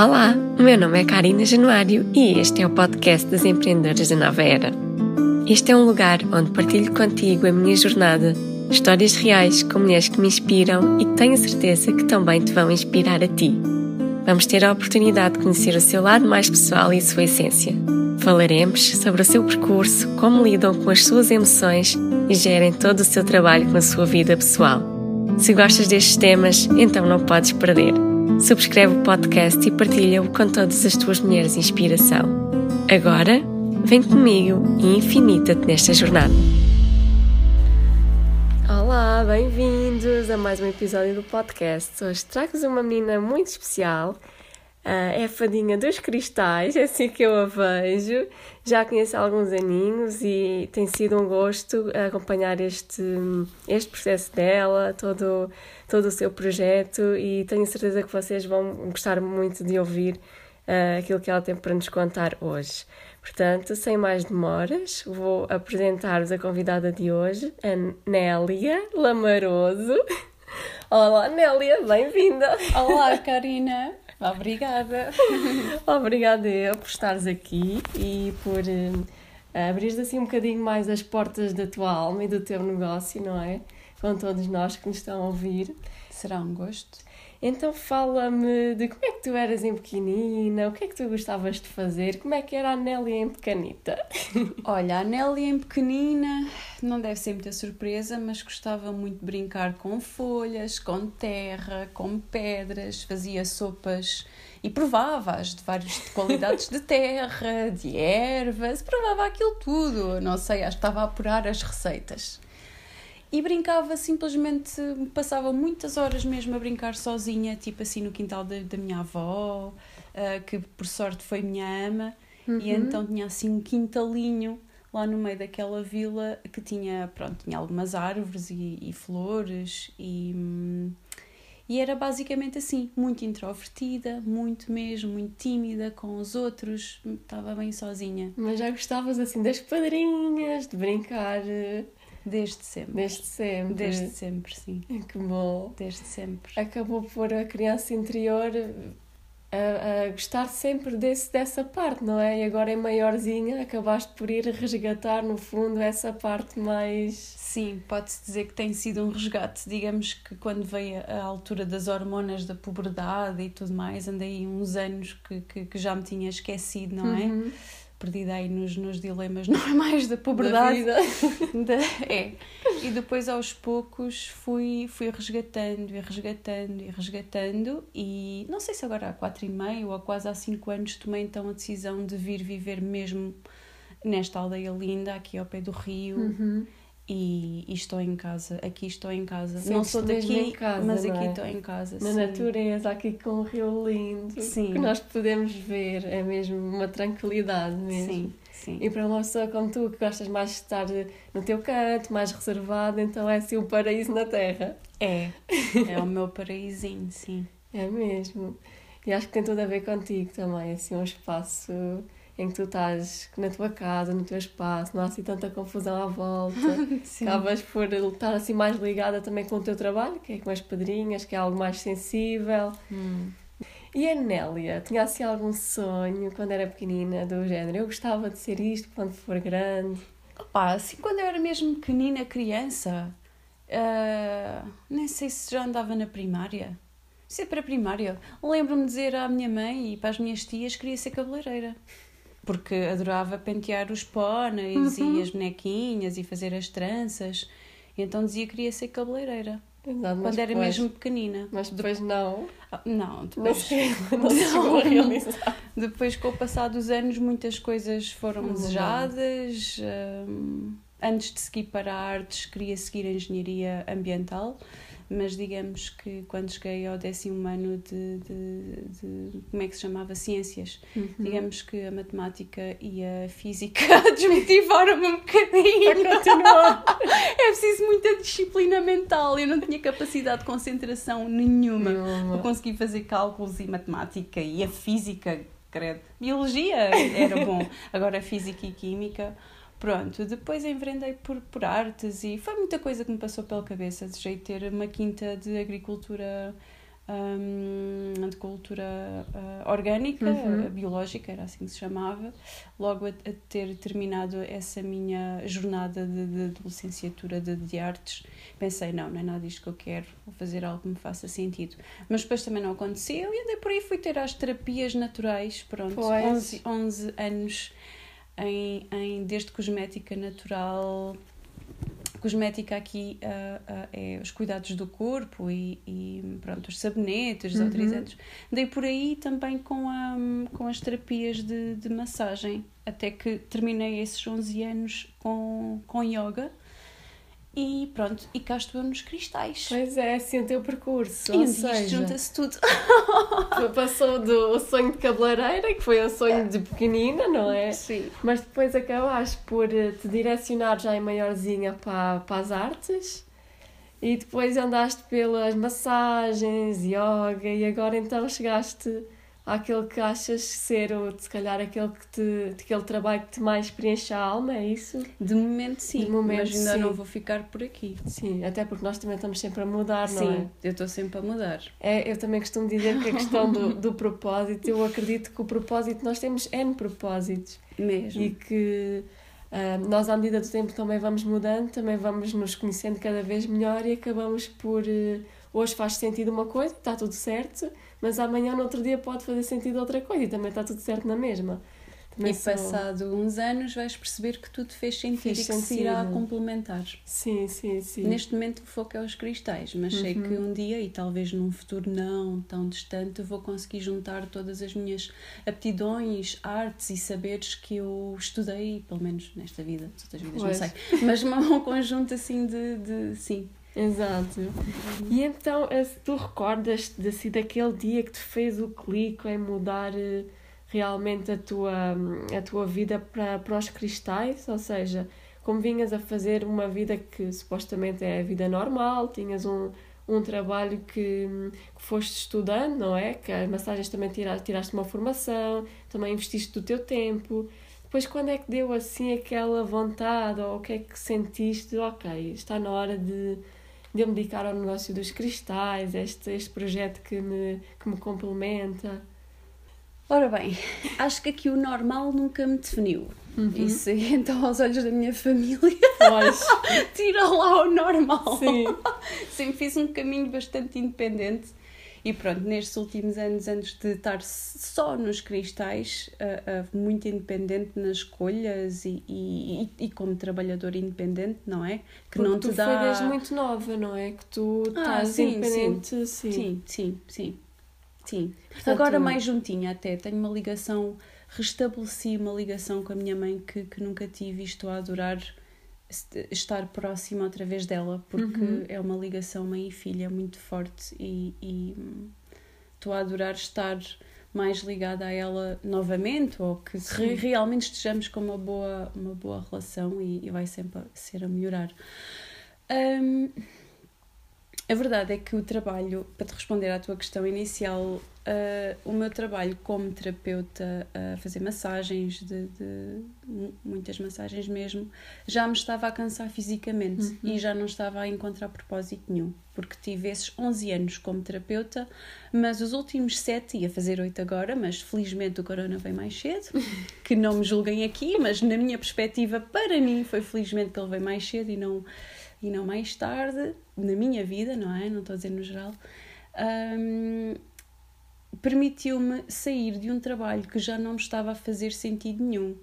Olá, meu nome é Karina Januário e este é o podcast das empreendedoras da Nova Era. Este é um lugar onde partilho contigo a minha jornada, histórias reais com mulheres que me inspiram e tenho certeza que também te vão inspirar a ti. Vamos ter a oportunidade de conhecer o seu lado mais pessoal e a sua essência. Falaremos sobre o seu percurso, como lidam com as suas emoções e gerem todo o seu trabalho com a sua vida pessoal. Se gostas destes temas, então não podes perder. Subscreve o podcast e partilha-o com todas as tuas mulheres de inspiração. Agora, vem comigo e infinita-te nesta jornada. Olá, bem-vindos a mais um episódio do podcast. Hoje trago-vos uma menina muito especial. Uh, é a fadinha dos cristais, é assim que eu a vejo. Já a conheço há alguns aninhos e tem sido um gosto acompanhar este, este processo dela, todo, todo o seu projeto e tenho certeza que vocês vão gostar muito de ouvir uh, aquilo que ela tem para nos contar hoje. Portanto, sem mais demoras, vou apresentar-vos a convidada de hoje, a Nélia Lamaroso. Olá, Nélia, bem-vinda! Olá, Karina! Obrigada! Obrigada eu por estares aqui e por uh, abrir assim um bocadinho mais as portas da tua alma e do teu negócio, não é? Com todos nós que nos estão a ouvir. Será um gosto. Então fala-me de como é que tu eras em pequenina, o que é que tu gostavas de fazer, como é que era a Nélia em pequenita? Olha, a Nélia em pequenina não deve ser muita surpresa, mas gostava muito de brincar com folhas, com terra, com pedras, fazia sopas e provava-as de várias qualidades de terra, de ervas, provava aquilo tudo. Não sei, acho que estava a apurar as receitas e brincava simplesmente, passava muitas horas mesmo a brincar sozinha, tipo assim no quintal da, da minha avó, uh, que por sorte foi minha ama, uhum. e então tinha assim um quintalinho lá no meio daquela vila que tinha, pronto, tinha algumas árvores e, e flores e, e era basicamente assim, muito introvertida, muito mesmo, muito tímida com os outros, estava bem sozinha. Mas já gostavas assim das padrinhas, de brincar eh, Desde sempre. Desde sempre. Desde sempre, sim. Que bom. Desde sempre. Acabou por a criança interior a, a gostar sempre desse, dessa parte, não é? E agora em maiorzinha acabaste por ir resgatar, no fundo, essa parte mais. Sim, pode-se dizer que tem sido um resgate. Digamos que quando veio a altura das hormonas da puberdade e tudo mais, andei uns anos que, que, que já me tinha esquecido, não é? Uhum perdida aí nos, nos dilemas, não é da pobreza. É. E depois aos poucos fui, fui resgatando e resgatando e resgatando e não sei se agora há quatro e meio ou quase há cinco anos tomei então a decisão de vir viver mesmo nesta aldeia linda aqui ao pé do rio. Uhum e, e, estou em casa, aqui estou em casa. Sim, não sou daqui, casa, mas aqui é? estou em casa. Na sim. natureza, aqui com um rio lindo, sim. que nós podemos ver, é mesmo uma tranquilidade mesmo. Sim, sim. E para uma pessoa como tu, que gostas mais de estar no teu canto, mais reservado, então é assim um paraíso na terra. É, é o meu paraísinho, sim. É mesmo. E acho que tem tudo a ver contigo também, assim, um espaço em que tu estás na tua casa, no teu espaço, não há assim tanta confusão à volta. Acabas por estar assim mais ligada também com o teu trabalho, que é com as padrinhas, que é algo mais sensível. Hum. E a Nélia, tinha assim algum sonho quando era pequenina do género? Eu gostava de ser isto quando for grande. Opa, assim quando eu era mesmo pequenina, criança, uh, nem sei se já andava na primária. Para a primária. Lembro-me de dizer à minha mãe e para as minhas tias que queria ser cabeleireira porque adorava pentear os póneis uhum. e as bonequinhas e fazer as tranças. E então dizia que queria ser cabeleireira. Exato, quando era depois, mesmo pequenina. Mas depois não. Ah, não, depois. Não, não, não. Depois, com o passar dos anos, muitas coisas foram uhum. desejadas. Um, antes de seguir para artes, queria seguir engenharia ambiental mas digamos que quando cheguei ao décimo ano de, de, de como é que se chamava? Ciências, uhum. digamos que a matemática e a física desmotivaram-me um bocadinho. é preciso muita disciplina mental, eu não tinha capacidade de concentração nenhuma para conseguir fazer cálculos e matemática e a física, credo. Biologia era bom, agora a física e química Pronto, depois envrendei por, por artes e foi muita coisa que me passou pela cabeça. Desejei ter uma quinta de agricultura, um, de, agricultura uh, orgânica, uhum. biológica, era assim que se chamava, logo a, a ter terminado essa minha jornada de, de, de licenciatura de, de, artes, pensei, não, não é nada disto que eu quero, vou fazer algo que me faça sentido. Mas depois também não aconteceu e andei por aí, fui ter as terapias naturais, pronto, 11, 11 anos em, em desde cosmética natural cosmética aqui uh, uh, é os cuidados do corpo e, e pronto, os sabonetes, os uhum. Dei por aí também com, a, com as terapias de, de massagem, até que terminei esses 11 anos com, com yoga e pronto, e cá estou nos cristais. Pois é, assim o teu percurso. E seja, junta-se tudo. Passou do sonho de cabeleireira, que foi um sonho de pequenina, não é? Sim. Mas depois acabaste por eh, te direcionar já em maiorzinha para, para as artes. E depois andaste pelas massagens, yoga, e agora então chegaste àquele que achas ser, ou se calhar aquele, que te, aquele trabalho que te mais preenche a alma, é isso? De momento sim, De momento, mas ainda sim. não vou ficar por aqui. Sim, até porque nós também estamos sempre a mudar, sim, não é? Sim, eu estou sempre a mudar. É, eu também costumo dizer que a questão do, do propósito, eu acredito que o propósito, nós temos N propósitos. Mesmo. E que uh, nós, à medida do tempo, também vamos mudando, também vamos nos conhecendo cada vez melhor e acabamos por... Uh, hoje faz sentido uma coisa, está tudo certo, mas amanhã, no outro dia, pode fazer sentido outra coisa e também está tudo certo na mesma. Também e sou... passado uns anos vais perceber que tudo fez sentido fez e que sentido. se irá complementar. Sim, sim, sim. Neste momento o foco é os cristais, mas uhum. sei que um dia, e talvez num futuro não tão distante, vou conseguir juntar todas as minhas aptidões, artes e saberes que eu estudei, pelo menos nesta vida, outras vidas pois. não sei, mas um conjunto assim de, de sim, Exato. E então, tu recordas de, assim, daquele dia que te fez o clique em mudar eh, realmente a tua, a tua vida para, para os cristais, ou seja, como vinhas a fazer uma vida que supostamente é a vida normal, tinhas um, um trabalho que, que foste estudando, não é? Que as massagens também tiraste, tiraste uma formação, também investiste do teu tempo. Depois, quando é que deu assim aquela vontade, ou o que é que sentiste? Ok, está na hora de de eu me dedicar ao negócio dos cristais, este, este projeto que me, que me complementa? Ora bem, acho que aqui o normal nunca me definiu. Uhum. Isso então aos olhos da minha família. Tira lá o normal. Sim. Sempre fiz um caminho bastante independente e pronto, nestes últimos anos, antes de estar só nos cristais, uh, uh, muito independente nas escolhas e, e, e, como trabalhador independente, não é? Que Porque não te tu dá. desde muito nova, não é? Que tu ah, estás sim, independente. Sim, sim, sim. sim, sim. Portanto, Agora mais juntinha até, tenho uma ligação, restabeleci uma ligação com a minha mãe que, que nunca tive e estou a adorar estar próxima através dela, porque uhum. é uma ligação mãe e filha muito forte e, e estou a adorar estar mais ligada a ela novamente ou que re, realmente estejamos com uma boa, uma boa relação e, e vai sempre ser a melhorar. Um, a verdade é que o trabalho, para te responder à tua questão inicial, Uh, o meu trabalho como terapeuta a fazer massagens, de, de, muitas massagens mesmo, já me estava a cansar fisicamente uhum. e já não estava a encontrar propósito nenhum, porque tive esses 11 anos como terapeuta, mas os últimos 7, ia fazer 8 agora, mas felizmente o corona veio mais cedo, que não me julguem aqui, mas na minha perspectiva, para mim, foi felizmente que ele veio mais cedo e não, e não mais tarde, na minha vida, não é? Não estou a dizer no geral. Um, permitiu-me sair de um trabalho que já não me estava a fazer sentido nenhum.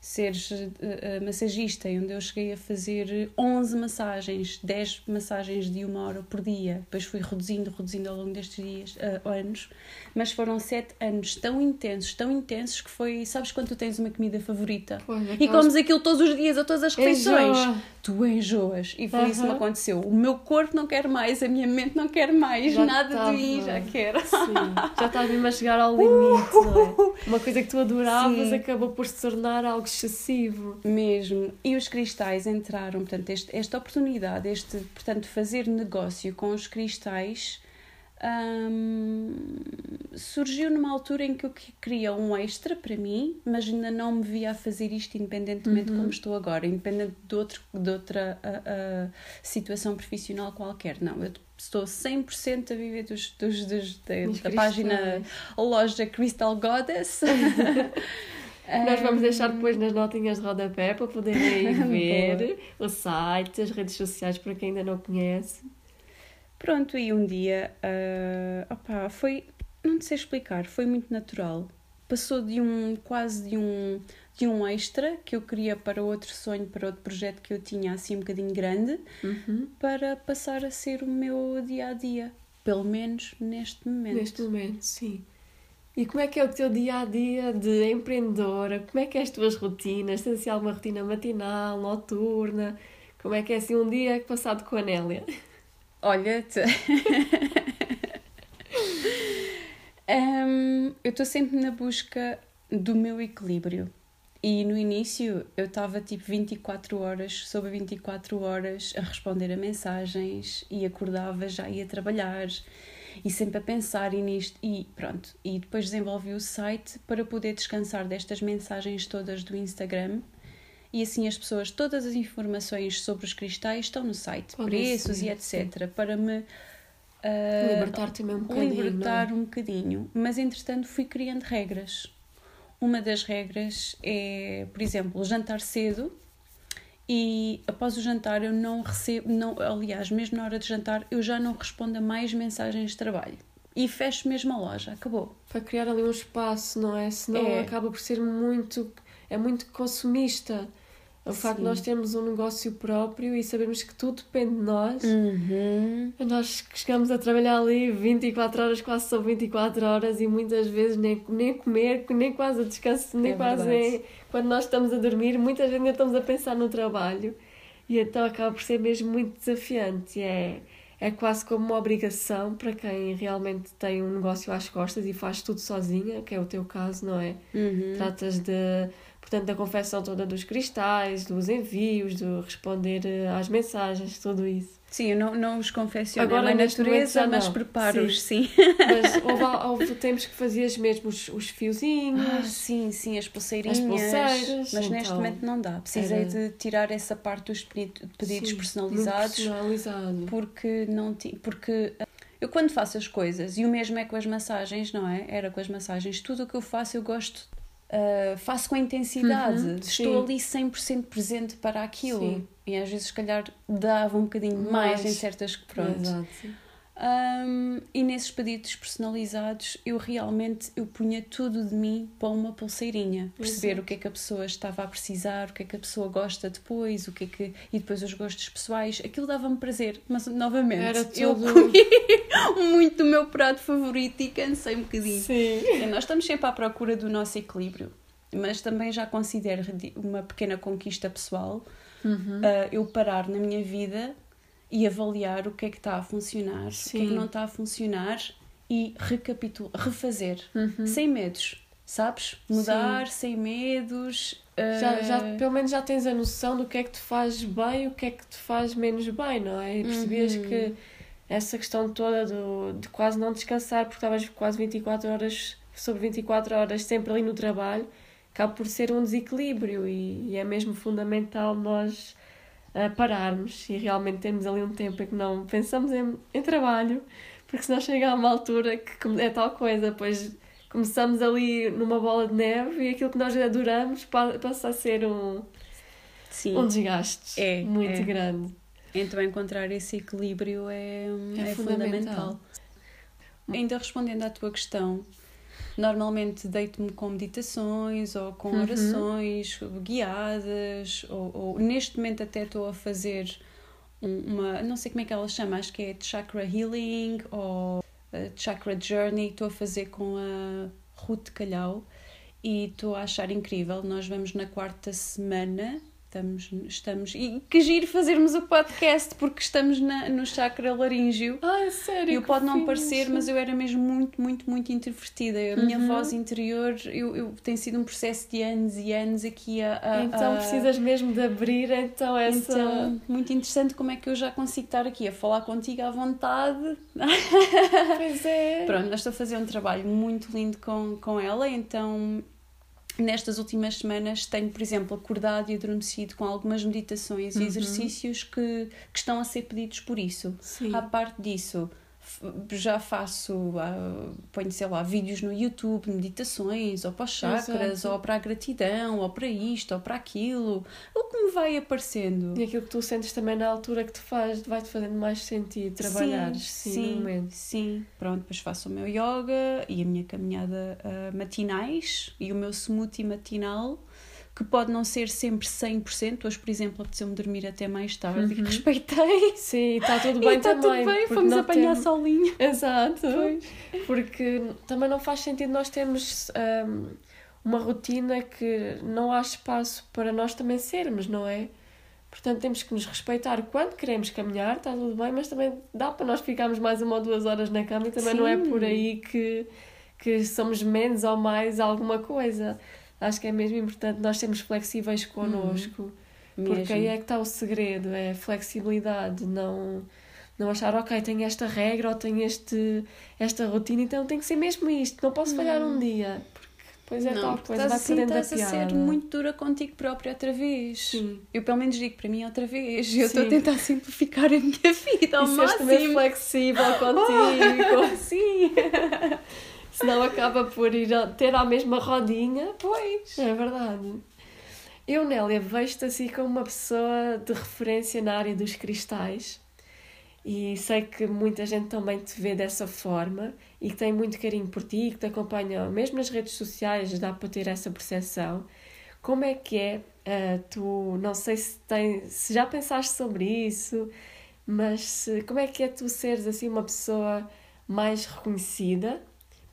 Ser uh, massagista, onde eu cheguei a fazer 11 massagens, 10 massagens de uma hora por dia, depois fui reduzindo, reduzindo ao longo destes dias, uh, anos, mas foram 7 anos tão intensos, tão intensos que foi. Sabes quando tu tens uma comida favorita pois, e comes aquilo todos os dias, a todas as refeições? Enjoa. Tu enjoas. E foi uh -huh. isso que me aconteceu. O meu corpo não quer mais, a minha mente não quer mais, já nada estava. de mim já quer. Sim, já estava mesmo a chegar ao limite, é? Uma coisa que tu adoravas Sim. acabou por se tornar algo excessivo. Mesmo. E os cristais entraram, portanto, este, esta oportunidade, este, portanto, fazer negócio com os cristais. Hum, surgiu numa altura em que eu queria um extra para mim, mas ainda não me via a fazer isto independentemente Uhum. de como estou agora, independente de, outro, de outra ah, ah, situação profissional qualquer. Não, eu estou 100% a viver dos, dos, dos, da, Dos da página loja Crystal Goddess. Nós vamos deixar depois nas notinhas de rodapé para poderem ver o site, as redes sociais para quem ainda não conhece. Pronto, e um dia, ah, opá, foi, não sei explicar, foi muito natural. Passou de um, quase de um, de um extra que eu queria para outro sonho, para outro projeto que eu tinha assim um bocadinho grande, Uhum. para passar a ser o meu dia a dia. Pelo menos neste momento. Neste momento, sim. E como é que é o teu dia a dia de empreendedora? Como é que é as tuas rotinas? Tens assim alguma rotina matinal, noturna? Como é que é assim um dia passado com a Nélia? Olha, te... Hum, eu estou sempre na busca do meu equilíbrio. E no início eu estava tipo 24 horas sobre 24 horas a responder a mensagens e acordava, já ia trabalhar e sempre a pensar nisto e pronto. E depois desenvolvi o site para poder descansar destas mensagens todas do Instagram e assim as pessoas, todas as informações sobre os cristais estão no site, Podem preços e ser, etc. Para me ah, Libertar também um bocadinho, libertar é? um bocadinho. Mas entretanto fui criando regras. Uma das regras é, por exemplo, jantar cedo e após o jantar eu não recebo, não, aliás, mesmo na hora de jantar, eu já não respondo a mais mensagens de trabalho. E fecho mesmo a loja, acabou. Para criar ali um espaço, não é? Senão É. acaba por ser muito... É muito consumista. O facto de nós termos um negócio próprio e sabermos que tudo depende de nós. Uhum. Nós que chegamos a trabalhar ali 24 horas, quase são 24 horas e muitas vezes nem, nem comer, nem quase a descanso, nem É quase é- quando nós estamos a dormir, muitas vezes ainda estamos a pensar no trabalho e então acaba por ser mesmo muito desafiante. É, é quase como uma obrigação para quem realmente tem um negócio às costas e faz tudo sozinha, que é o teu caso, não é? Uhum. Tratas de, portanto, da confecção toda dos cristais, dos envios, de responder eh, às mensagens, tudo isso. Sim, eu não, não os confecciono Agora, na neste natureza, mas preparo-os, sim. Mas houve, houve tempos que fazias mesmo os, os fiozinhos. Ah, sim, sim, as pulseirinhas. As pulseiras, Mas neste então, momento não dá. Precisei era- de tirar essa parte dos pedi- pedidos Sim, personalizados personalizado. porque não porque ah, eu quando faço as coisas, e o mesmo é com as massagens, não é? Era com as massagens, tudo o que eu faço eu gosto, ah, faço com intensidade, Uhum, estou sim. ali 100% presente para aquilo. Sim. E às vezes, se calhar, dava um bocadinho mais, Mais. em certas. Pronto. Exato. Um, e nesses pedidos personalizados eu realmente eu punha tudo de mim para uma pulseirinha perceber Exato. o que é que a pessoa estava a precisar o que é que a pessoa gosta depois o que é que e depois os gostos pessoais aquilo dava-me prazer mas novamente Era eu tudo- comi muito o meu prato favorito e cansei um bocadinho Sim. e nós estamos sempre à procura do nosso equilíbrio mas também já considero uma pequena conquista pessoal Uhum. uh, eu parar na minha vida e avaliar o que é que está a funcionar, o que é que Sim. não está a funcionar e recapitular, refazer, Uhum. sem medos, sabes? Mudar sem medos. uh, Já, já, pelo menos já tens a noção do que é que te faz bem e o que é que te faz menos bem, não é? E percebias Uhum. que essa questão toda do, de quase não descansar, porque estavas quase 24 horas, sobre 24 horas sempre ali no trabalho, acaba por ser um desequilíbrio e, e é mesmo fundamental nós ah, pararmos e realmente termos ali um tempo em que não pensamos em, em trabalho, porque senão chega a uma altura que é tal coisa, depois começamos ali numa bola de neve e aquilo que nós adoramos pa- passa a ser um, Sim. um desgaste É, muito é. grande. Então encontrar esse equilíbrio é, É é fundamental. fundamental. Ainda respondendo à tua questão, normalmente deito-me com meditações ou com Uhum. orações guiadas, ou, ou neste momento até estou a fazer um- uma, não sei como é que ela chama, acho que é Chakra Healing ou uh, Chakra Journey, estou a fazer com a Ruth Calhau e estou a achar incrível. Nós vamos na quarta semana estamos, estamos. E que giro fazermos o podcast porque estamos na, no chakra laríngeo. Ah, é sério? Eu pode não parecer, mas eu era mesmo muito, muito, muito introvertida. A minha Uhum. voz interior eu, eu, tem sido um processo de anos e anos aqui a. a- Então a- precisas mesmo de abrir então essa. Então, muito interessante como é que eu já consigo estar aqui a falar contigo à vontade. Pois é. Pronto, nós estou a fazer um trabalho muito lindo com, com ela, então nestas últimas semanas tenho, por exemplo, acordado e adormecido com algumas meditações Uhum. e exercícios que, que estão a ser pedidos por isso. Sim. À parte disso, já faço, ah, ponho, sei lá, vídeos no YouTube, meditações, ou para os chakras, Exato. ou para a gratidão, ou para isto, ou para aquilo, o que me vai aparecendo. E aquilo que tu sentes também na altura que te faz, vai-te fazendo mais sentido trabalhar sim, sim, no sim, momento. sim. Pronto, depois faço o meu yoga e a minha caminhada ah, matinais e o meu smoothie matinal, que pode não ser sempre 100%. Hoje, por exemplo, apeteceu-me dormir até mais tarde e Uhum. respeitei. Sim, está tudo e bem está também. tudo bem, fomos apanhar temos- solinho. Exato. Pois. Porque também não faz sentido nós termos hum, uma rotina que não há espaço para nós também sermos, não é? Portanto, temos que nos respeitar quando queremos caminhar, está tudo bem, mas também dá para nós ficarmos mais uma ou duas horas na cama e também não é Sim. por aí que, que somos menos ou mais alguma coisa. Acho que é mesmo importante nós sermos flexíveis connosco. Porque Mesmo. aí é que está o segredo, é a flexibilidade, não, não achar, ok, tenho esta regra ou tenho este, esta rotina, então tem que ser mesmo isto, não posso falhar um dia, porque depois é não, tal coisa, vai assim, perdendo a estás a piada. ser muito dura contigo própria outra vez. Sim. Eu pelo menos digo para mim outra vez. Eu estou a tentar simplificar a minha vida ao E máximo. flexível contigo, Sim. Senão acaba por ir a- ter a mesma rodinha. Pois. É verdade. Eu, Nélia, vejo-te assim como uma pessoa de referência na área dos cristais e sei que muita gente também te vê dessa forma e que tem muito carinho por ti e que te acompanha, mesmo nas redes sociais, dá para ter essa percepção. Como é que é? ah, tu, não sei se, tem, se já pensaste sobre isso, mas se- como é que é tu seres assim uma pessoa mais reconhecida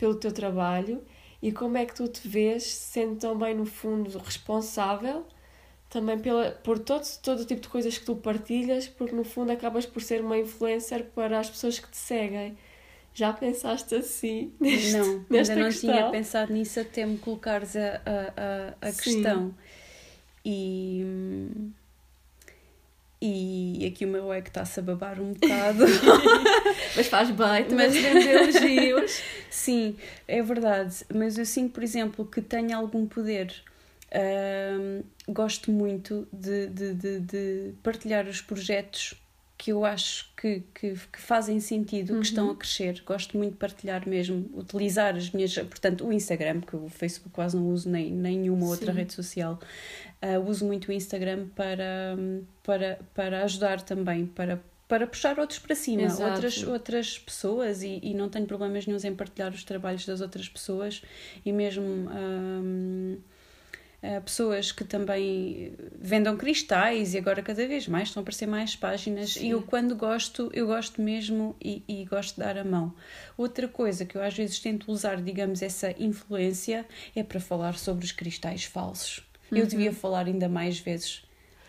pelo teu trabalho e como é que tu te vês sendo também no fundo responsável também pela, por todo, todo o tipo de coisas que tu partilhas, porque no fundo acabas por ser uma influencer para as pessoas que te seguem. Já pensaste assim? neste- Não, ainda nesta não questão? tinha pensado nisso até me colocares a, a, a, a questão. E, e aqui o meu ego está-se a babar um bocado. Mas faz bem, também Mas- elogios. Sim, é verdade. Mas eu sinto, por exemplo, que tenho algum poder. Ahm, gosto muito de, de, de, de partilhar os projetos que eu acho que, que, que fazem sentido, que estão a crescer. Gosto muito de partilhar mesmo, utilizar as minhas. Portanto, o Instagram, que o Facebook quase não uso nem, nem nenhuma outra Sim. rede social. Ah, uso muito o Instagram para, para, para ajudar também, para, para puxar outros para cima, Exato. outras, outras pessoas e, e não tenho problemas nenhums em partilhar os trabalhos das outras pessoas e mesmo hum, eh, pessoas que também vendam cristais e agora cada vez mais estão a aparecer mais páginas Sim. e eu quando gosto, eu gosto mesmo e, e gosto de dar a mão. Outra coisa que eu às vezes tento usar, digamos, essa influência é para falar sobre os cristais falsos. Eu devia falar ainda mais vezes.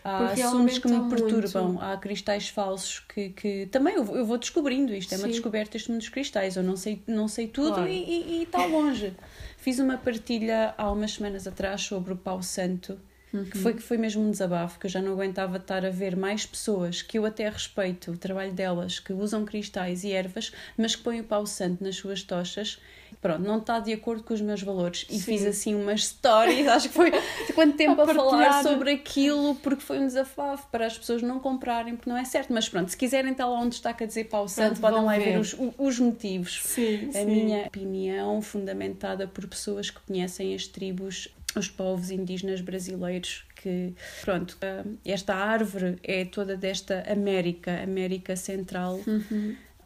Há Uhum. Porque assuntos que me perturbam, muito. há cristais falsos que, que também eu, vou- eu vou descobrindo isto, é uma Sim. descoberta este mundo dos cristais, eu não sei, não sei tudo Claro. e, está longe. Fiz uma partilha há umas semanas atrás sobre o pau santo, que foi, que foi mesmo um desabafo, que eu já não aguentava estar a ver mais pessoas que eu até respeito o trabalho delas, que usam cristais e ervas, mas que põem o pau santo nas suas tochas. Pronto, não está de acordo com os meus valores. E Sim. fiz assim umas stories, acho que foi de quanto tempo A a, falar sobre aquilo, porque foi um desafio para as pessoas não comprarem, porque não é certo. Mas pronto, se quiserem estar lá um destaque a dizer pau santo, podem lá ver. ver os, os motivos. Sim, A minha opinião, fundamentada por pessoas que conhecem as tribos, os povos indígenas brasileiros, que, pronto, esta árvore é toda desta América, América Central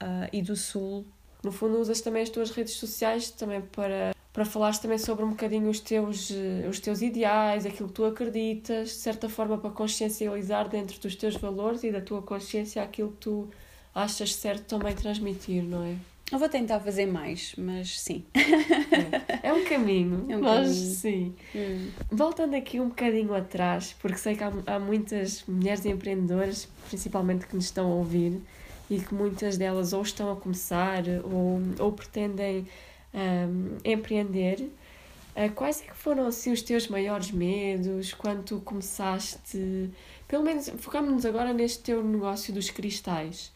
ah, e do Sul. No fundo, usas também as tuas redes sociais também para, para falares também sobre um bocadinho os teus, eh, os teus ideais, aquilo que tu acreditas, de certa forma para consciencializar dentro dos teus valores e da tua consciência aquilo que tu achas certo também transmitir, não é? Eu vou tentar fazer mais, mas sim. É, é um caminho. É um mas caminho. sim. Hum. Voltando aqui um bocadinho atrás, porque sei que há, há muitas mulheres empreendedoras, principalmente que nos estão a ouvir, e que muitas delas ou estão a começar ou, ou pretendem ahm, empreender. Ah, quais é que foram assim, os teus maiores medos quando tu começaste? Pelo menos focamos-nos agora neste teu negócio dos cristais.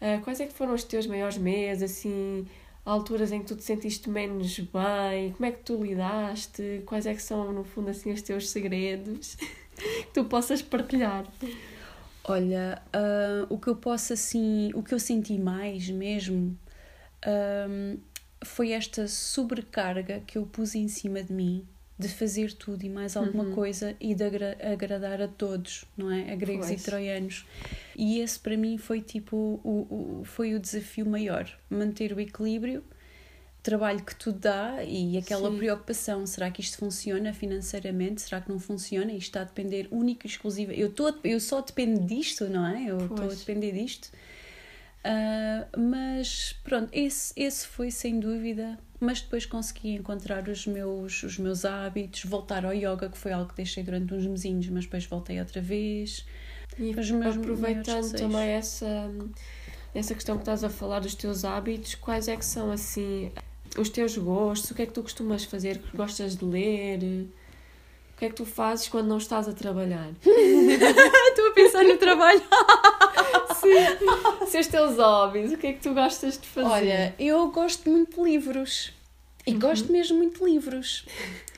Ah, quais é que foram os teus maiores medos, assim, alturas em que tu te sentiste menos bem? Como é que tu lidaste? Quais é que são, no fundo, assim, os teus segredos que tu possas partilhar? Olha, ah, o que eu posso assim, o que eu senti mais mesmo ahm, foi esta sobrecarga que eu pus em cima de mim de fazer tudo e mais alguma Uhum. coisa e de agra- agradar a todos, não é? A gregos Pois. e troianos. E esse para mim foi tipo o, o, foi o desafio maior, manter o equilíbrio, trabalho que tudo dá e aquela Sim. preocupação, será que isto funciona financeiramente? Será que não funciona? Isto está a depender único e exclusivo. Eu, tô, eu só dependo disto, não é? Eu estou a depender disto. Ah, mas pronto, esse, esse foi sem dúvida. Mas depois consegui encontrar os meus, os meus hábitos, voltar ao yoga, que foi algo que deixei durante uns mesinhos, mas depois voltei outra vez. E Os meus aproveitando também essa, essa questão que estás a falar dos teus hábitos, quais é que são assim os teus gostos? O que é que tu costumas fazer? Gostas de ler? O que é que tu fazes quando não estás a trabalhar? Estou a pensar no trabalho. Se os teus hobbies, o que é que tu gostas de fazer? Olha, eu gosto muito de livros. E gosto mesmo muito de livros.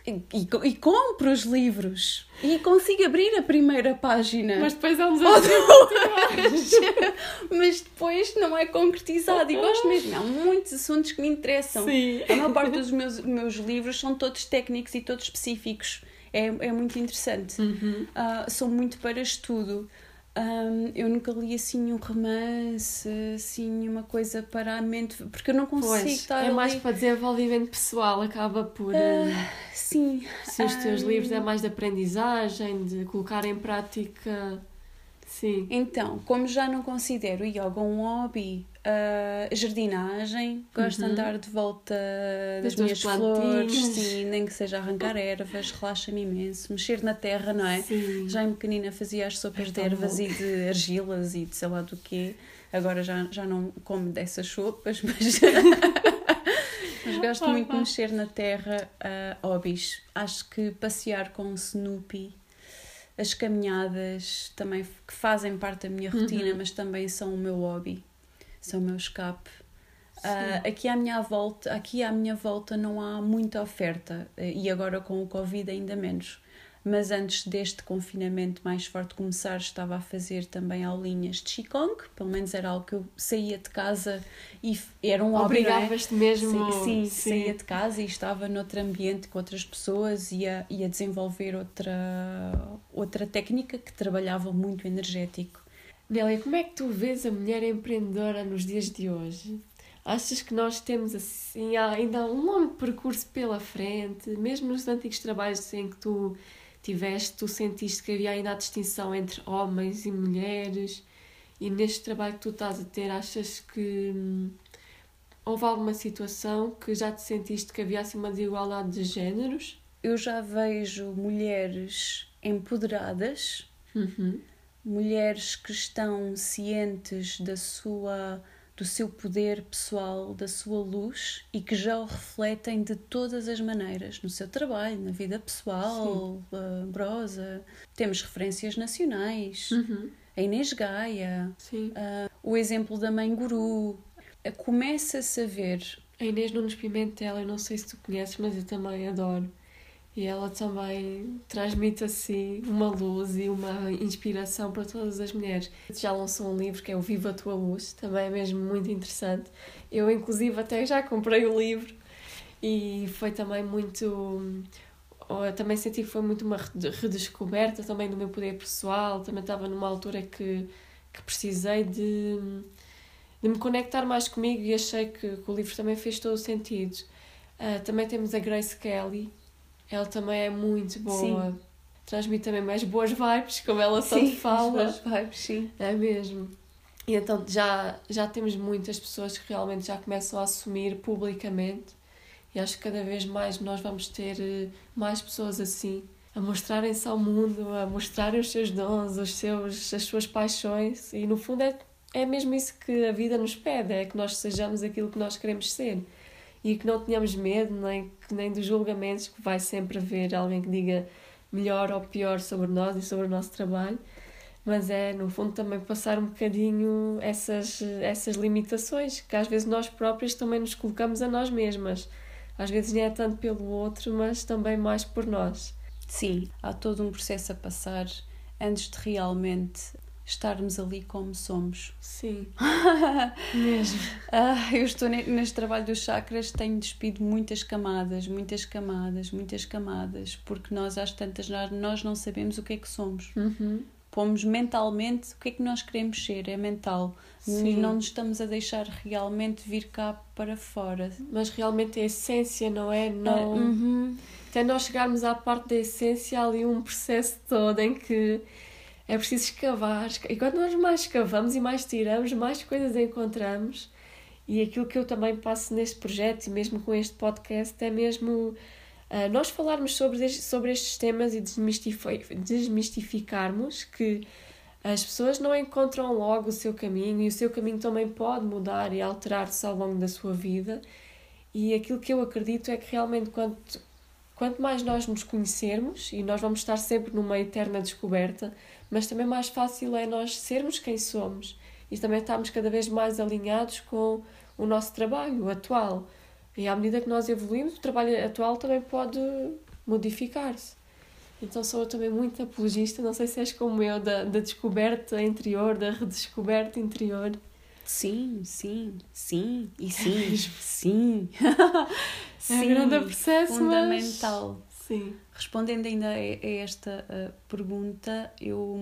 E, e, co- compro os livros. E consigo abrir a primeira página. mas depois Ou desafio. duas. Mas depois não é concretizado. E gosto mesmo. Há muitos assuntos que me interessam. Sim. A maior parte dos meus, meus livros são todos técnicos e todos específicos. É, é muito interessante. Uhum. Ah, são muito para estudo. Ahm, eu nunca li assim nenhum romance, assim nenhuma coisa para a mente, porque eu não consigo Pois, estar é mais ali. para desenvolvimento pessoal, acaba por. eh, Sim. se os teus ah, livros é mais de aprendizagem, de colocar em prática. Sim. Então, como já não considero o yoga um hobby, ah, jardinagem, gosto Uhum. de andar de volta das, Das minhas flores, sim, nem que seja arrancar ervas, relaxa-me imenso, mexer na terra, não é? Sim. Já em pequenina fazia as sopas É de ervas bom. e de argilas e de sei lá do quê. Agora já, já não como dessas sopas, mas, mas gosto muito de mexer na terra. Uh, hobbies. Acho que passear com o Snoopy, as caminhadas também que fazem parte da minha rotina, Uhum. mas também são o meu hobby, são o meu escape. Sim. Ah, aqui à minha volta, aqui à minha volta não há muita oferta e agora com o Covid ainda menos. Mas antes deste confinamento mais forte começar, estava a fazer também aulinhas de Qigong, pelo menos era algo que eu saía de casa e era um é? Obrigavas-te mesmo. Sim, sim, saía de casa e estava noutro ambiente com outras pessoas e a, e a desenvolver outra, outra técnica que trabalhava muito energético. Nélia, como é que tu vês a mulher empreendedora nos dias de hoje? Achas que nós temos assim ainda um longo percurso pela frente, mesmo nos antigos trabalhos em que tu tiveste, tu sentiste que havia ainda a distinção entre homens e mulheres, e neste trabalho que tu estás a ter, achas que hum, houve alguma situação que já te sentiste que havia assim uma desigualdade de géneros? Eu já vejo mulheres empoderadas Uhum. Mulheres que estão cientes da sua do seu poder pessoal, da sua luz e que já o refletem de todas as maneiras, no seu trabalho, na vida pessoal, amorosa. Temos referências nacionais, Uhum. a Inês Gaia, Sim. o exemplo da mãe guru. Começa-se a ver A Inês Nunes Pimentel, eu não sei se tu conheces, mas eu também adoro. E ela também transmite assim uma luz e uma inspiração para todas as mulheres. Já lançou um livro que é o Viva a Tua Luz, também é mesmo muito interessante. Eu, inclusive, até já comprei o livro e foi também muito. Também senti que foi muito uma rede- redescoberta também do meu poder pessoal. Também estava numa altura que, que precisei de, de me conectar mais comigo e achei que, que o livro também fez todo o sentido. Ah, também temos a Grace Kelly, ela também é muito boa. Transmite também mais boas vibes, como ela tanto Sim, fala. as boas vibes, sim. É mesmo. E então já, já temos muitas pessoas que realmente já começam a assumir publicamente e acho que cada vez mais nós vamos ter eh, mais pessoas assim, a mostrarem-se ao mundo, a mostrarem os seus dons, os seus, as suas paixões. E no fundo é, é mesmo isso que a vida nos pede: é que nós sejamos aquilo que nós queremos ser. E que não tenhamos medo nem, nem dos julgamentos, que vai sempre haver alguém que diga melhor ou pior sobre nós e sobre o nosso trabalho. Mas é, no fundo, também passar um bocadinho essas, essas limitações que às vezes nós próprios também nos colocamos a nós mesmas às vezes nem é tanto pelo outro, mas também mais por nós. Sim, há todo um processo a passar antes de realmente estarmos ali como somos. Sim, mesmo. Ah, eu estou neste trabalho dos chakras, tenho despido muitas camadas, muitas camadas, muitas camadas, porque nós às tantas nós não sabemos o que é que somos. Uhum pomos mentalmente o que é que nós queremos ser, é mental. Sim. Não nos estamos a deixar realmente vir cá para fora. Mas realmente a essência, não é? Não... Uhum. Até nós chegarmos à parte da essência, há ali um processo todo em que é preciso escavar. E quando nós mais escavamos e mais tiramos, mais coisas encontramos. E aquilo que eu também passo neste projeto e mesmo com este podcast é mesmo uh, nós falarmos sobre, sobre estes temas e desmistificarmos que as pessoas não encontram logo o seu caminho e o seu caminho também pode mudar e alterar-se ao longo da sua vida. E aquilo que eu acredito é que realmente quanto, quanto mais nós nos conhecermos, e nós vamos estar sempre numa eterna descoberta, mas também mais fácil é nós sermos quem somos e também estarmos cada vez mais alinhados com o nosso trabalho atual. E à medida que nós evoluímos, o trabalho atual também pode modificar-se. Então sou eu também muito apologista, não sei se és como eu, da, da descoberta interior, da redescoberta interior. Sim, sim, sim, e sim, sim. sim. É grande processo, fundamental. Sim. Respondendo ainda a, esta pergunta, eu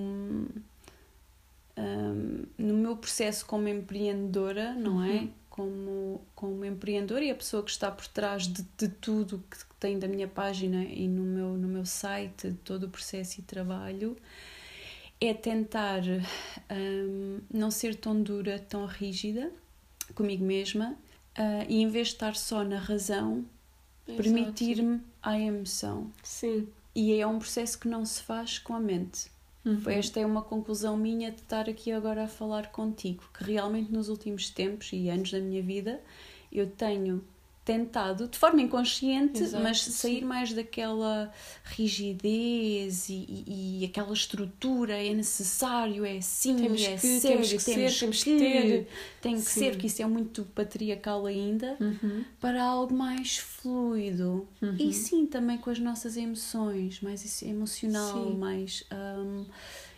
um, no meu processo como empreendedora, não é? uhum. é? como, como empreendedor e a pessoa que está por trás de, de tudo que tem da minha página e no meu, no meu site, todo o processo e trabalho, é tentar um, não ser tão dura, tão rígida comigo mesma uh, e em vez de estar só na razão, permitir-me a emoção. Sim. E é um processo que não se faz com a mente. Uhum. Esta é uma conclusão minha de estar aqui agora a falar contigo, que realmente nos últimos tempos e anos da minha vida eu tenho tentado, de forma inconsciente, Exato, mas sair sim. mais daquela rigidez e, e, e, aquela estrutura, é necessário, é assim, temos é que, temos que ser, temos, que, ter. Tem que sim. ser, porque isso é muito patriarcal ainda, uhum. para algo mais fluido. Uhum. E sim, também com as nossas emoções, mais emocional, sim. mais... Um,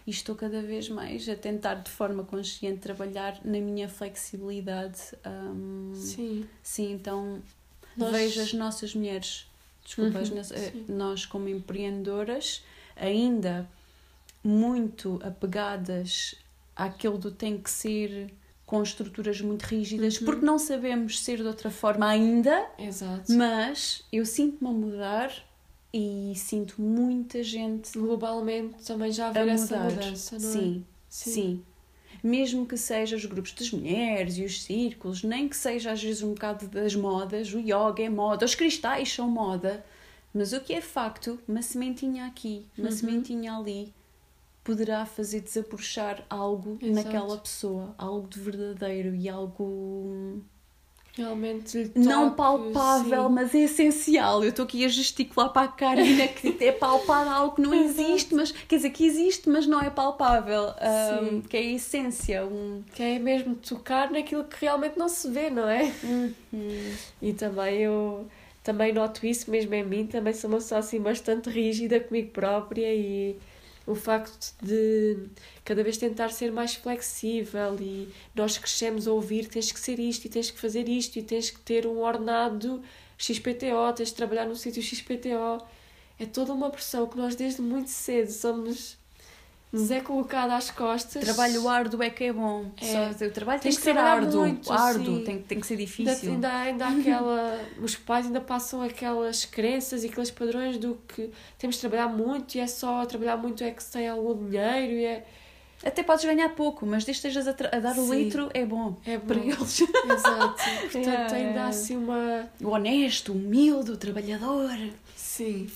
e estou cada vez mais a tentar de forma consciente trabalhar na minha flexibilidade. Um, sim. Sim, então nós... vejo as nossas mulheres, desculpa, uhum, nós, eh, nós como empreendedoras, ainda muito apegadas àquilo do tem que ser com estruturas muito rígidas, uhum. porque não sabemos ser de outra forma ainda. Exato. Mas eu sinto-me a mudar e sinto muita gente globalmente também já a ver a essa mudança, não é? sim, sim, sim. Mesmo que seja os grupos das mulheres e os círculos, nem que seja às vezes um bocado das modas, o yoga é moda, os cristais são moda, mas o que é facto, uma sementinha aqui, uma uhum. sementinha ali, poderá fazer desabrochar algo Exato. naquela pessoa, algo de verdadeiro e algo Realmente toque, não palpável, sim. mas é essencial. Eu estou aqui a gesticular para a Karina que é palpar algo que não existe, mas quer dizer que existe, mas não é palpável. Um, que é a essência. Um... Que é mesmo tocar naquilo que realmente não se vê, não é? Uhum. E também eu também noto isso mesmo em mim, também sou uma pessoa assim bastante rígida comigo própria e o facto de cada vez tentar ser mais flexível e nós crescemos a ouvir tens que ser isto e tens que fazer isto e tens que ter um ordenado XPTO, tens de trabalhar no sítio XPTO. É toda uma pressão que nós desde muito cedo somos nos é colocado às costas. Trabalho árduo é que é bom. É. Só, o trabalho tem que, que ser árduo. Muito, árduo, tem, tem que ser difícil. Ainda, ainda, ainda aquela. os pais ainda passam aquelas crenças e aqueles padrões do que temos de trabalhar muito e é só trabalhar muito é que se tem algum dinheiro e é. Até podes ganhar pouco, mas desde que estejas a, a dar o Sim. litro, é bom. É para bom. eles. Exato. Portanto, Yeah, ainda há assim uma. O honesto, o humilde, o trabalhador. Sim.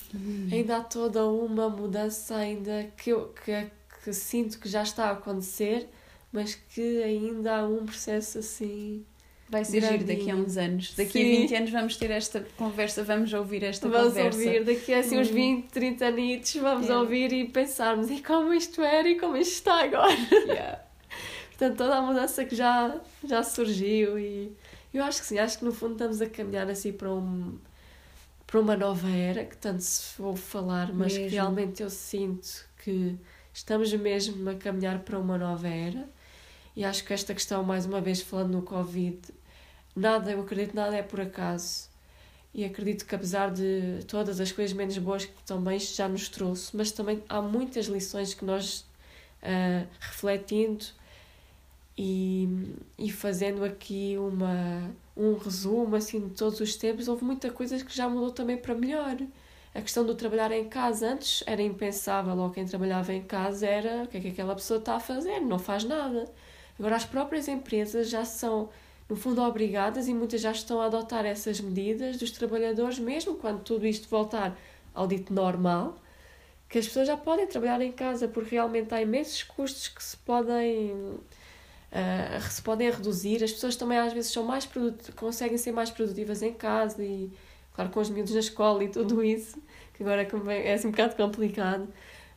Ainda há toda uma mudança ainda que eu que, que sinto que já está a acontecer, mas que ainda há um processo assim. Vai ser giro daqui a uns anos. Daqui Sim. a 20 anos vamos ter esta conversa, vamos ouvir esta vamos conversa. ouvir daqui a assim, uns Uhum. 20, 30 anitos, vamos Yeah. ouvir e pensarmos e como isto era e como isto está agora. Yeah. Portanto, toda a mudança que já, já surgiu e eu acho que sim, acho que no fundo estamos a caminhar assim para um para uma nova era, que tanto se vou falar, mas que Mesmo. realmente eu sinto que estamos mesmo a caminhar para uma nova era. E acho que esta questão, mais uma vez falando no Covid, nada, eu acredito, nada é por acaso. E acredito que apesar de todas as coisas menos boas que também isto já nos trouxe, mas também há muitas lições que nós, ah, refletindo e, e fazendo aqui uma, um resumo assim de todos os tempos, houve muita coisa que já mudou também para melhor. A questão do trabalhar em casa antes era impensável, ou quem trabalhava em casa era o que é que aquela pessoa está a fazer, não faz nada. Agora as próprias empresas já são, no fundo, obrigadas e muitas já estão a adotar essas medidas dos trabalhadores, mesmo quando tudo isto voltar ao dito normal, que as pessoas já podem trabalhar em casa, porque realmente há imensos custos que se podem ah, se podem reduzir. As pessoas também às vezes são mais produt- conseguem ser mais produtivas em casa e, claro, com os miúdos na escola e tudo isso, que agora convém- é assim um bocado complicado.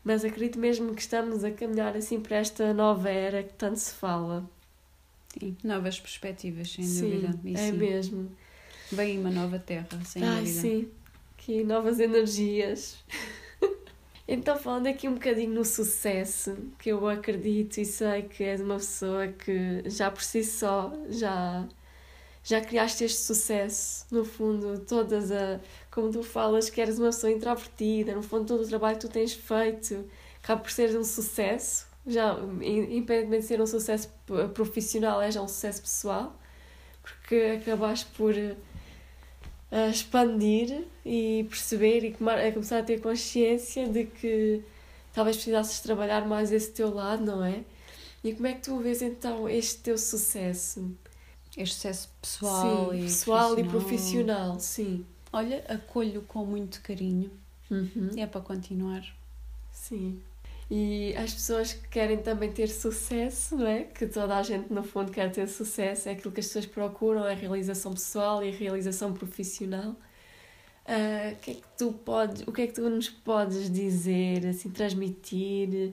Mas acredito mesmo que estamos a caminhar assim para esta nova era que tanto se fala. Sim, novas perspectivas, sem sim, dúvida. E é sim, mesmo. Vem uma nova terra, sem Ai, dúvida. sim, que novas energias. então, falando aqui um bocadinho no sucesso, que eu acredito e sei que és uma pessoa que já por si só já, já criaste este sucesso. No fundo, todas a. Como tu falas, que eres uma pessoa introvertida, no fundo, todo o trabalho que tu tens feito acaba por ser um sucesso. Já, in- independentemente de ser um sucesso profissional, é já um sucesso pessoal, porque acabaste por a expandir e perceber e começar a ter consciência de que talvez precisasses trabalhar mais esse teu lado, não é? E como é que tu vês então este teu sucesso? Este sucesso pessoal, sim, e, pessoal e profissional. profissional, sim. Olha, acolho com muito carinho. Uhum. É para continuar. Sim. E as pessoas que querem também ter sucesso, não é? Que toda a gente no fundo quer ter sucesso, é aquilo que as pessoas procuram, é a realização pessoal e a realização profissional. O que é que tu podes, o que é que tu nos podes dizer, assim, transmitir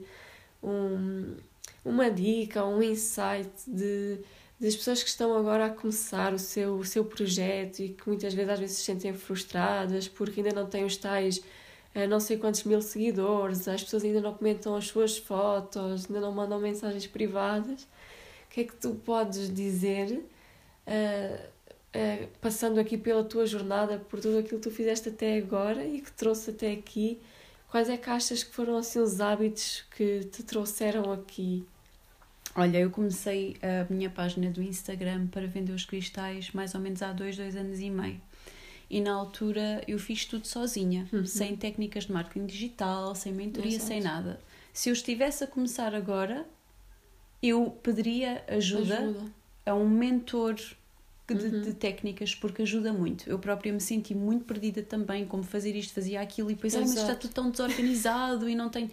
um, uma dica, um insight de das pessoas que estão agora a começar o seu, o seu projeto e que muitas vezes às vezes se sentem frustradas porque ainda não têm os tais a não sei quantos mil seguidores, as pessoas ainda não comentam as suas fotos, ainda não mandam mensagens privadas. O que é que tu podes dizer, ah, ah, passando aqui pela tua jornada, por tudo aquilo que tu fizeste até agora e que trouxe até aqui? Quais é que achas que foram assim os hábitos que te trouxeram aqui? Olha, eu comecei a minha página do Instagram para vender os cristais mais ou menos há dois, dois anos e meio. E na altura eu fiz tudo sozinha, Uhum. sem técnicas de marketing digital, sem mentoria, Exato. sem nada. Se eu estivesse a começar agora, eu pediria ajuda, a um mentor de, Uhum. de técnicas, porque ajuda muito. Eu própria me senti muito perdida também, como fazer isto, fazia aquilo, e depois, ai, mas está tudo tão desorganizado e não tenho.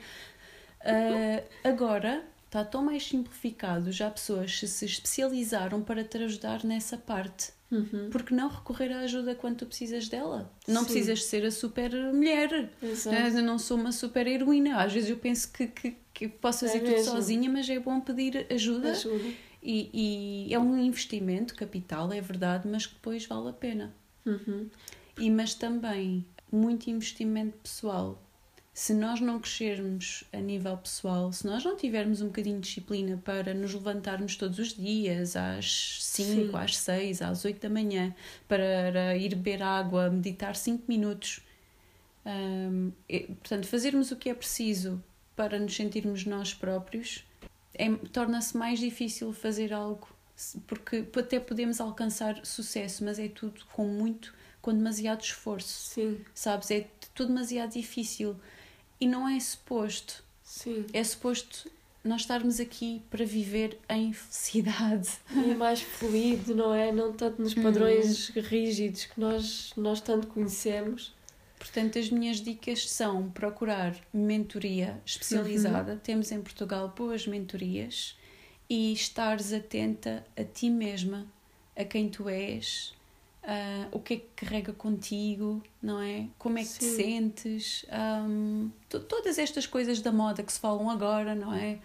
Ah, agora está tão mais simplificado, já pessoas se, se especializaram para te ajudar nessa parte. Uhum. Porque não recorrer à ajuda quando tu precisas dela? Não Sim. precisas ser a super mulher. Exato. Eu não sou uma super heroína. Às vezes eu penso que, que, que posso fazer É tudo mesmo. sozinha, mas é bom pedir ajuda. Ajuda. E, e é um investimento capital, é verdade, mas que depois vale a pena. Uhum. E mas também muito investimento pessoal. Se nós não crescermos a nível pessoal, se nós não tivermos um bocadinho de disciplina para nos levantarmos todos os dias às 5, Sim. às 6, às 8 da manhã, para ir beber água, meditar 5 minutos, hum, e, portanto, fazermos o que é preciso para nos sentirmos nós próprios, é- torna-se mais difícil fazer algo, porque até podemos alcançar sucesso, mas é tudo com muito, com demasiado esforço, Sim, sabes? É tudo demasiado difícil e não é suposto. sim. É suposto nós estarmos aqui para viver em felicidade. E mais fluido, não é? Não tanto nos padrões uhum. rígidos que nós, nós tanto conhecemos. Portanto, as minhas dicas são procurar mentoria especializada. Uhum. Temos em Portugal boas mentorias e estares atenta a ti mesma, a quem tu és, uh, o que é que carrega contigo, não é? Como é que Sim. te sentes? Um, todas estas coisas da moda que se falam agora, não é?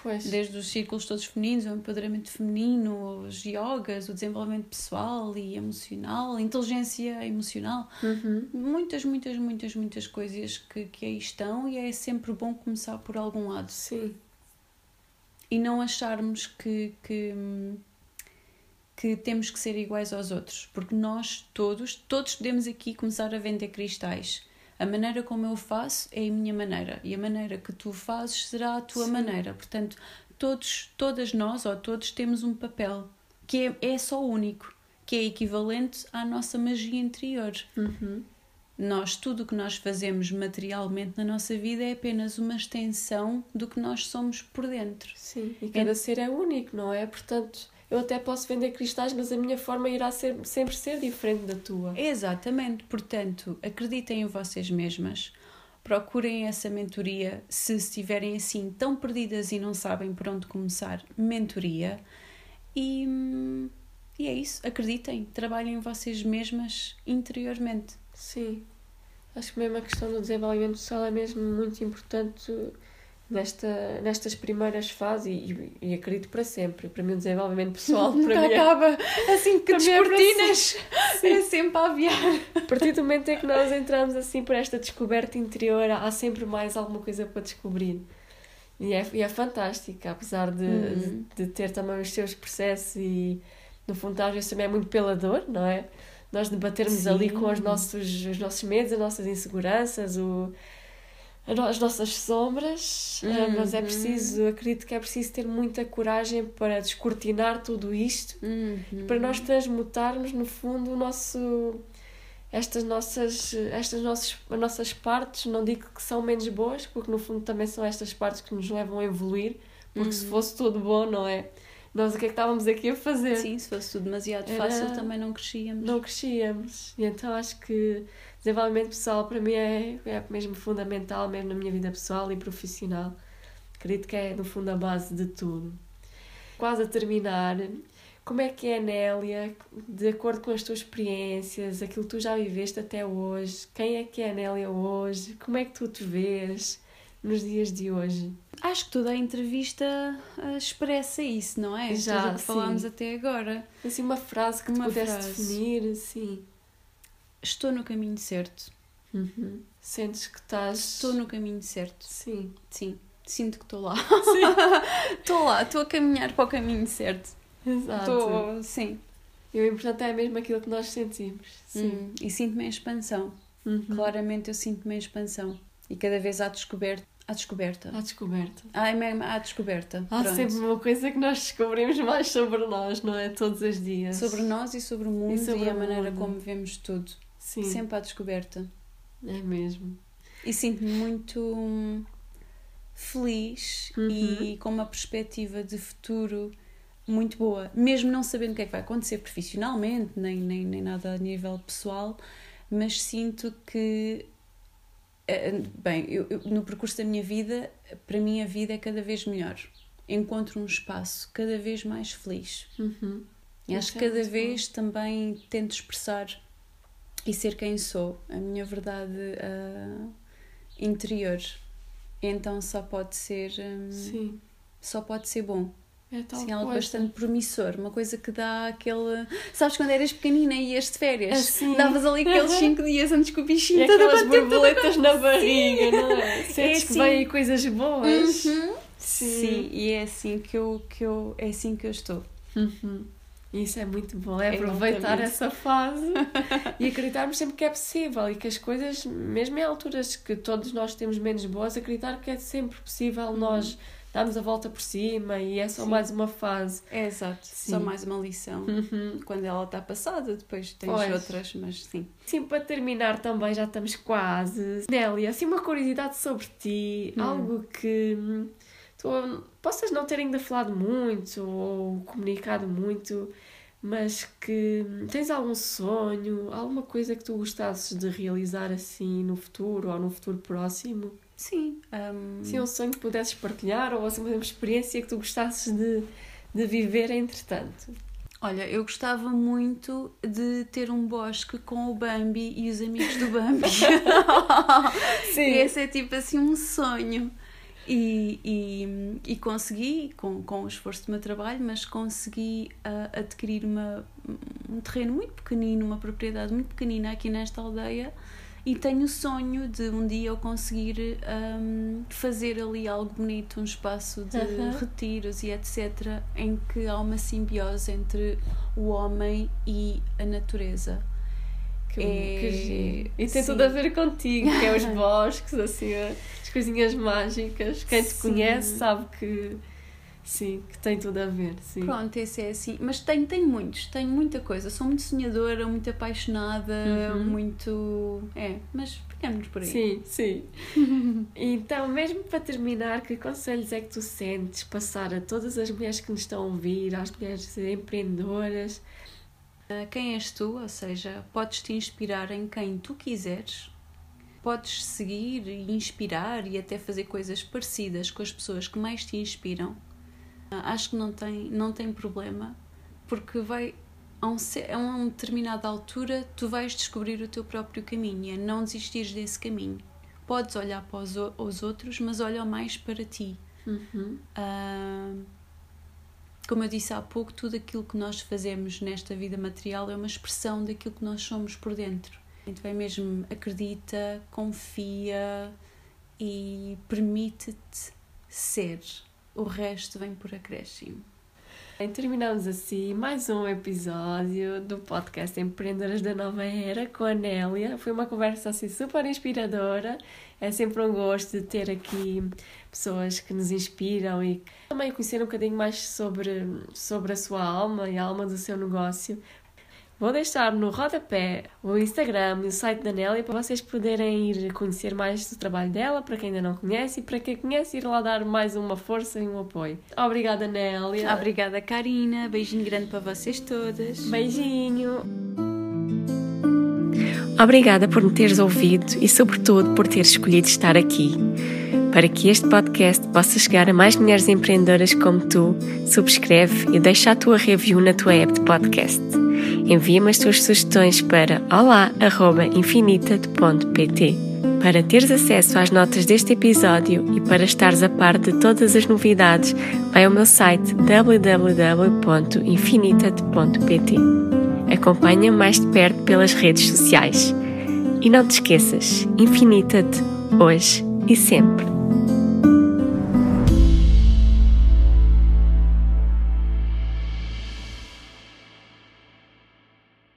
Pois. Desde os círculos todos femininos, o empoderamento feminino, os yogas, o desenvolvimento pessoal e emocional, a inteligência emocional. Uhum. Muitas, muitas, muitas, muitas coisas que, que aí estão e é sempre bom começar por algum lado. Sim. E não acharmos que, que que temos que ser iguais aos outros, porque nós todos, todos podemos aqui começar a vender cristais. A maneira como eu faço é a minha maneira e a maneira que tu fazes será a tua Sim. maneira. Portanto, todos, todas nós ou todos temos um papel que é, é só único, que é equivalente à nossa magia interior. Uhum. Nós, tudo o que nós fazemos materialmente na nossa vida é apenas uma extensão do que nós somos por dentro. Sim, e cada é... ser é único, não é? Portanto, eu até posso vender cristais, mas a minha forma irá ser, sempre ser diferente da tua. Exatamente, portanto, acreditem em vocês mesmas, procurem essa mentoria se estiverem assim tão perdidas e não sabem por onde começar, mentoria. E, e é isso, acreditem, trabalhem em vocês mesmas interiormente. Sim, acho que mesmo a questão do desenvolvimento pessoal é mesmo muito importante nesta, nestas primeiras fases e, e, acredito para sempre. Para mim, o desenvolvimento pessoal Nunca para mim é acaba é, assim que descortinas, é, é sempre a aviar. A partir do momento em que nós entramos assim por esta descoberta interior, há sempre mais alguma coisa para descobrir. E é, e é fantástica, apesar de, uhum. de, de, ter também os seus processos e, no fundo, às vezes também é muito pela dor, não é? Nós debatermos Sim. ali com os nossos, os nossos medos, as nossas inseguranças, o, as nossas sombras, uhum. mas é preciso, acredito que é preciso ter muita coragem para descortinar tudo isto, uhum. para nós transmutarmos no fundo o nosso estas nossas estas nossas, as nossas partes, não digo que são menos boas, porque no fundo também são estas partes que nos levam a evoluir, porque uhum. se fosse tudo bom, não é? Nós o que é que estávamos aqui a fazer? Sim, se fosse tudo demasiado fácil Era... também não crescíamos. Não crescíamos. E então acho que desenvolvimento pessoal para mim é, é mesmo fundamental, mesmo na minha vida pessoal e profissional. Acredito que é, no fundo, a base de tudo. Quase a terminar, como é que é, Nélia, de acordo com as tuas experiências, aquilo que tu já viveste até hoje? Quem é que é a Nélia hoje? Como é que tu te vês nos dias de hoje? Acho que toda a entrevista uh, expressa isso, não é? Já, Tudo o que falámos até agora. Assim, uma frase que uma tu pudesse frase. definir, sim estou no caminho certo. Uhum. Sentes que estás. Estou no caminho certo. Sim. Sim. Sinto que estou lá. Estou lá, estou a caminhar para o caminho certo. Exato. Estou, sim. E o importante é mesmo aquilo que nós sentimos. Sim. Hum, e sinto-me em expansão. Uhum. Claramente eu sinto-me em expansão. E cada vez há descoberta. À descoberta. À descoberta. Mesmo à descoberta. Há Pronto. sempre uma coisa que nós descobrimos mais sobre nós, não é? Todos os dias. Sobre nós e sobre o mundo e, sobre e a maneira como vemos tudo. Sim. Sempre à descoberta. É mesmo. E sinto-me muito feliz uhum. e com uma perspectiva de futuro muito boa, mesmo não sabendo o que é que vai acontecer profissionalmente, nem, nem, nem nada a nível pessoal, mas sinto que, eh, bem, eu, eu, no percurso da minha vida, para mim a vida é cada vez melhor. Encontro um espaço cada vez mais feliz. Uhum. E acho que é cada vez bom. também tento expressar e ser quem sou, a minha verdade uh, interior. Então só pode ser. Um, Sim. Só pode ser bom. É tal Sim, algo bastante promissor, uma coisa que dá aquele. Sabes quando eras pequenina e ias de férias? Assim. Davas ali aqueles 5 dias antes com o bichinho e aquelas borboletas na barriga, não é? Sentes é assim. que vêm coisas boas. Uhum. Sim. Sim. e é assim que eu, que eu, é assim que eu estou. Uhum. Isso é muito bom, é aproveitar essa fase e acreditarmos sempre que é possível e que as coisas, mesmo em alturas que todos nós temos menos boas, acreditar que é sempre possível uhum. nós darmos a volta por cima e é só Sim. mais uma fase. É exato, sim. só mais uma lição. Uhum. Quando ela está passada, depois tens pois. outras, mas sim. Sim, para terminar também, já estamos quase. Nélia, assim uma curiosidade sobre ti, hum. algo que tu possas não ter ainda falado muito ou comunicado muito, mas que tens algum sonho, alguma coisa que tu gostasses de realizar assim no futuro ou no futuro próximo? Sim. Um... Sim, um sonho que pudesses partilhar ou assim, uma experiência que tu gostasses de, de viver entretanto. Olha, eu gostava muito de ter um bosque com o Bambi e os amigos do Bambi. Sim. Esse é tipo assim um sonho. E, e, e consegui, com, com o esforço do meu trabalho, mas consegui uh, adquirir uma, um terreno muito pequenino, uma propriedade muito pequenina aqui nesta aldeia e tenho o sonho de um dia eu conseguir um, fazer ali algo bonito, um espaço de uhum. retiros e etc., em que há uma simbiose entre o homem e a natureza. Que, é... que E tem Sim. tudo a ver contigo, que é os bosques, assim, as coisinhas mágicas. Quem te Sim. conhece sabe que Sim, que tem tudo a ver, sim. Pronto, esse é assim. Mas tenho, tenho muitos, tenho muita coisa. Sou muito sonhadora, muito apaixonada, uhum. muito. É, mas ficamos por aí. Sim, sim. então, mesmo para terminar, que conselhos é que tu sentes passar a todas as mulheres que nos estão a ouvir, às mulheres empreendedoras? Ah, quem és tu? Ou seja, podes te inspirar em quem tu quiseres. Podes seguir e inspirar e até fazer coisas parecidas com as pessoas que mais te inspiram Acho que não tem, não tem problema, porque vai a, um, a uma determinada altura tu vais descobrir o teu próprio caminho, é não desistires desse caminho. Podes olhar para os, os outros, mas olha mais para ti. Uhum. Uh, como eu disse há pouco, tudo aquilo que nós fazemos nesta vida material é uma expressão daquilo que nós somos por dentro. Então é mesmo acredita, confia e permite-te ser o resto vem por acréscimo. E terminamos assim mais um episódio do podcast Empreendedoras da Nova Era com a Nélia. Foi uma conversa assim super inspiradora. É sempre um gosto de ter aqui pessoas que nos inspiram e também conhecer um bocadinho mais sobre, sobre a sua alma e a alma do seu negócio. Vou deixar no rodapé o Instagram e o site da Nélia para vocês poderem ir conhecer mais do trabalho dela, para quem ainda não conhece, e para quem conhece, ir lá dar mais uma força e um apoio. Obrigada, Nélia. Obrigada, Karina. Beijinho grande para vocês todas. Beijinho. Obrigada por me teres ouvido e, sobretudo, por teres escolhido estar aqui. Para que este podcast possa chegar a mais mulheres empreendedoras como tu, subscreve e deixa a tua review na tua app de podcast. Envia-me as tuas sugestões para olá.infinita.pt para teres acesso às notas deste episódio e para estares a par de todas as novidades, vai ao meu site www.infinitat.pt. Acompanha-me mais de perto pelas redes sociais. E não te esqueças, Infinitat, hoje e sempre.